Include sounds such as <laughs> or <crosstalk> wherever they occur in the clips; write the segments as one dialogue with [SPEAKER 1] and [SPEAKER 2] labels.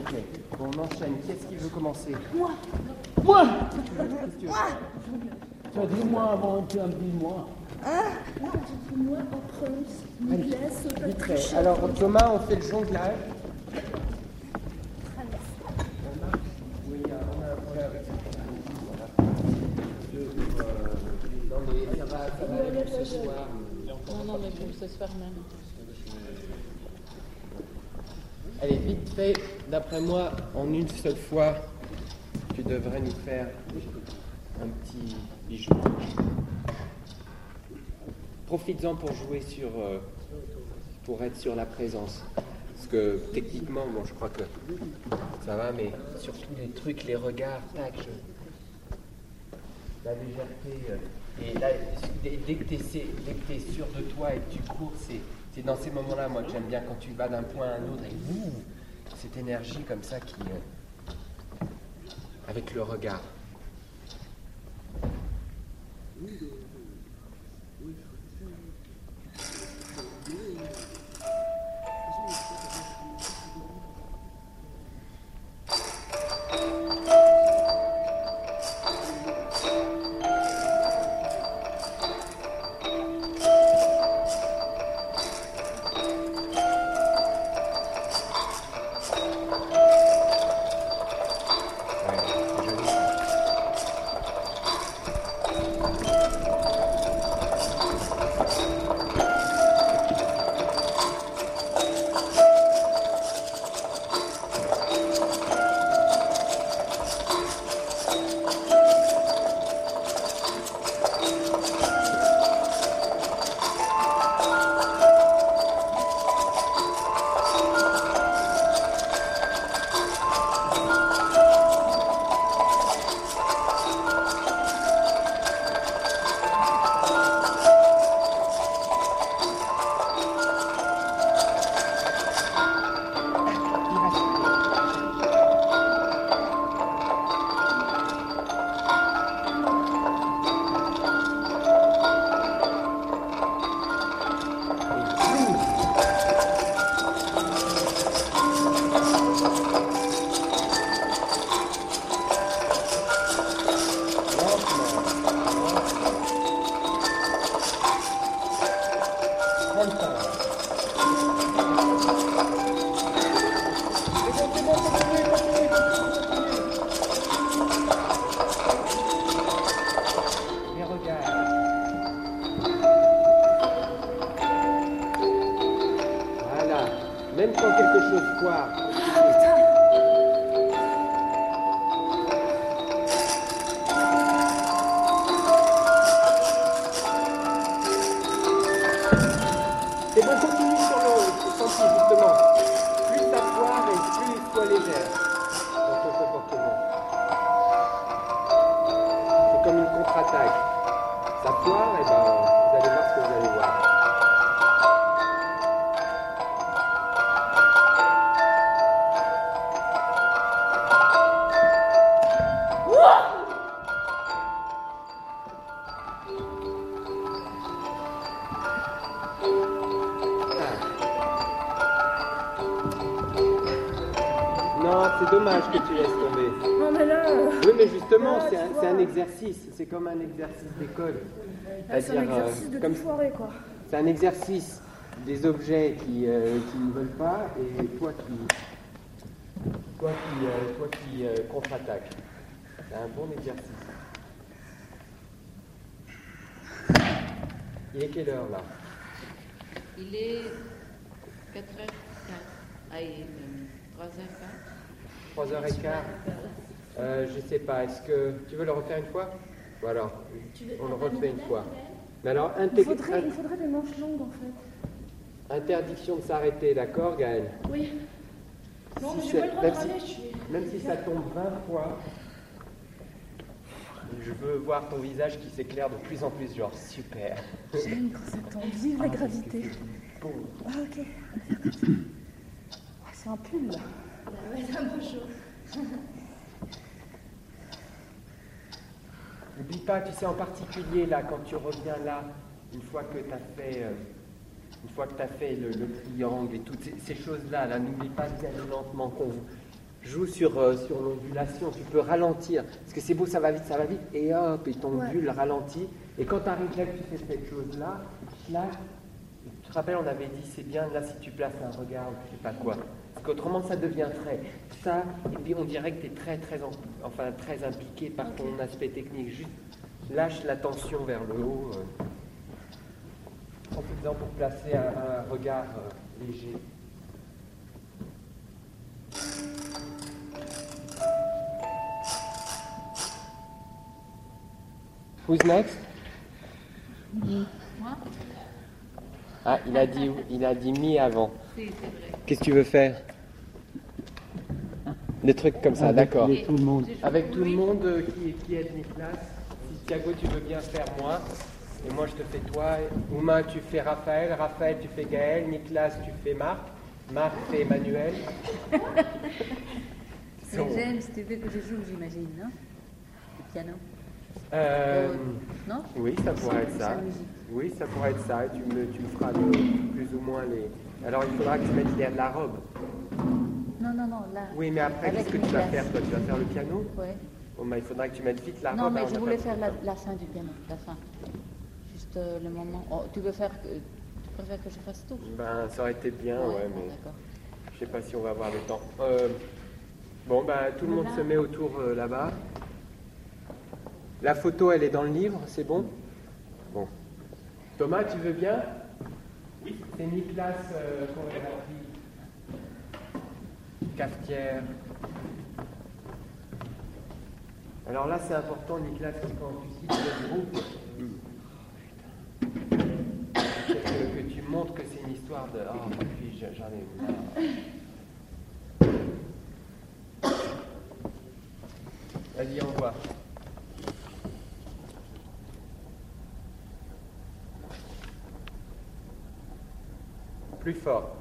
[SPEAKER 1] Ok, bon, on enchaîne. Qui est-ce qui veut commencer?
[SPEAKER 2] Moi
[SPEAKER 3] Moi
[SPEAKER 1] Qu'est-ce que tu veux
[SPEAKER 3] Tu as dit moi avant, tu as dit moi.
[SPEAKER 2] Moi, j'ai dit moi,
[SPEAKER 1] Vite fait.
[SPEAKER 2] patricia.
[SPEAKER 1] Alors, Thomas, on fait le jonglage. Non,
[SPEAKER 4] non, mais pour ce soir même.
[SPEAKER 1] Allez, vite fait, d'après moi, en une seule fois, tu devrais nous faire un petit bijou. Profites-en pour jouer sur. euh, pour être sur la présence. Parce que techniquement, bon, je crois que ça va, mais surtout les trucs, les regards, tac, je- la légèreté. euh, et là, dès, que tu es, sûr de toi et que tu cours, c'est, dans ces moments-là, moi, que j'aime bien quand tu vas d'un point à un autre et ouh, cette énergie comme ça qui. euh, avec le regard. Foire. C'est bon, continue sur le sentier, justement. Plus foire et plus sois légère que tu laisses tomber.
[SPEAKER 2] Non, mais là, euh,
[SPEAKER 1] Oui, mais justement, c'est un, un exercice. C'est comme un exercice d'école.
[SPEAKER 2] c'est un
[SPEAKER 1] C'est-à-dire, euh,
[SPEAKER 2] exercice de
[SPEAKER 1] comme-
[SPEAKER 2] tout foirer, quoi.
[SPEAKER 1] C'est un exercice des objets qui, euh, qui ne veulent pas et toi qui, toi qui, euh, toi qui euh, contre-attaques. C'est un bon exercice. Il est quelle heure là?
[SPEAKER 4] Il est 4h04. Ah, il est même 3h04.
[SPEAKER 1] 3h15 euh, Je sais pas. Est-ce que tu veux le refaire une fois? Ou alors on le refait une fois. Mais alors,
[SPEAKER 2] Il faudrait, il faudrait des manches longues, en fait.
[SPEAKER 1] interdiction de s'arrêter, d'accord Gaël
[SPEAKER 2] Oui. Non, mais
[SPEAKER 1] Si
[SPEAKER 2] j'ai pas le droit
[SPEAKER 1] si-
[SPEAKER 2] je suis...
[SPEAKER 1] Même si ça tombe 20 fois, je veux voir ton visage qui s'éclaire de plus en plus, genre super.
[SPEAKER 2] J'aime quand ça tombe. Vive la gravité.
[SPEAKER 1] Bon.
[SPEAKER 2] Ah, ok. Ah, c'est un pull, là.
[SPEAKER 5] Ouais, c'est un peu chaud.
[SPEAKER 1] N'oublie pas, tu sais, en particulier là, quand tu reviens là, une fois que tu as fait, euh, une fois que tu fait le, le triangle et toutes ces, ces choses-là, là, n'oublie pas aller lentement, qu'on joue sur, euh, sur l'ondulation. Tu peux ralentir. Parce que c'est beau, ça va vite, ça va vite. Et hop, et ton
[SPEAKER 2] Ouais.
[SPEAKER 1] bulle ralentit. Et quand tu arrives là, tu fais cette chose-là, là, tu te rappelles, on avait dit, c'est bien là si tu places un regard ou je sais pas quoi. Parce qu'autrement, ça devient très. Ça, et puis on dirait que tu es très, très, en- enfin, très impliqué par ton aspect technique. Juste lâche la tension vers le haut. euh, en faisant pour placer un, un regard euh, léger. Who's next?
[SPEAKER 4] Moi?
[SPEAKER 1] Ah, il a dit, il a dit mi avant.
[SPEAKER 4] C'est.
[SPEAKER 1] Qu'est-ce que tu veux faire? Des trucs comme ça,
[SPEAKER 3] Avec
[SPEAKER 1] d'accord.
[SPEAKER 3] les- tout le monde.
[SPEAKER 1] Avec tout le monde euh, qui, qui aide Nicolas. Si Thiago, tu veux bien faire moi, et moi je te fais toi. Ouma, tu fais Raphaël. Raphaël, tu fais Gaël. Nicolas, tu fais Marc. Marc fait Emmanuel. <laughs>
[SPEAKER 6] Mais James, tu veux que je joue, j'imagine, non? Le piano
[SPEAKER 1] Euh,
[SPEAKER 6] Non
[SPEAKER 1] oui, ça pourrait être ça. Oui, ça pourrait être ça. Et tu me, tu me feras plus ou moins les. Alors il faudra que tu mettes les- la robe.
[SPEAKER 6] Non, non, non, là.
[SPEAKER 1] Oui, mais après, qu'est-ce que tu vas faire toi? Tu vas faire le piano?
[SPEAKER 6] Ouais.
[SPEAKER 1] Bon, bah, il faudra que tu mettes vite la
[SPEAKER 6] Non,
[SPEAKER 1] robe.
[SPEAKER 6] mais
[SPEAKER 1] hein, on
[SPEAKER 6] je voulais faire la, la fin du piano, la fin. Juste euh, le moment. Oh, tu veux faire. que- Tu préfères que je fasse tout?
[SPEAKER 1] Ben, ça aurait été bien, ouais,
[SPEAKER 6] bon,
[SPEAKER 1] mais
[SPEAKER 6] D'accord.
[SPEAKER 1] je sais pas si on va avoir le temps. Euh, bon, ben, tout le monde se met autour là-bas. La photo, elle est dans le livre, c'est bon Bon. Thomas, tu veux bien Oui. C'est Nicolas euh. Cafetière. Alors là, c'est important, Nicolas, quand tu groupe, que, que tu montres que c'est une histoire de. Ah, puis je- j'en ai. Vas-y, envoie. Plus fort.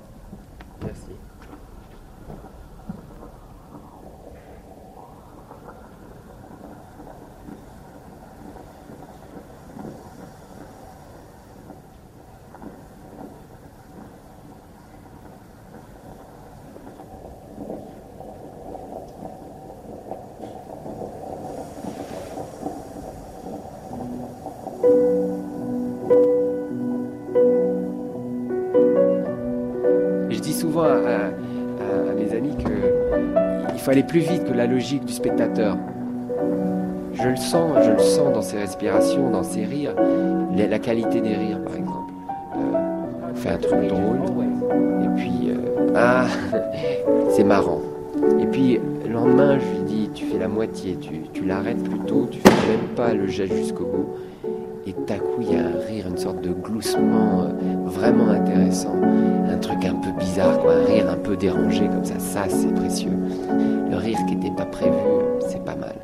[SPEAKER 1] Qu'il faut aller plus vite que la logique du spectateur. Je le sens, je le sens dans ses respirations, dans ses rires, la, qualité des rires par exemple. Euh, on fait un truc drôle, et puis euh, ah, <laughs> c'est marrant. Et puis le lendemain, je lui dis, tu fais la moitié, tu, l'arrêtes plus tôt, tu fais même pas le geste jusqu'au bout. Et à coup, il sorte de gloussement euh, vraiment intéressant. Un truc un peu bizarre, un rire un peu dérangé comme ça. Ça, c'est précieux. Le rire qui n'était pas prévu, c'est pas mal.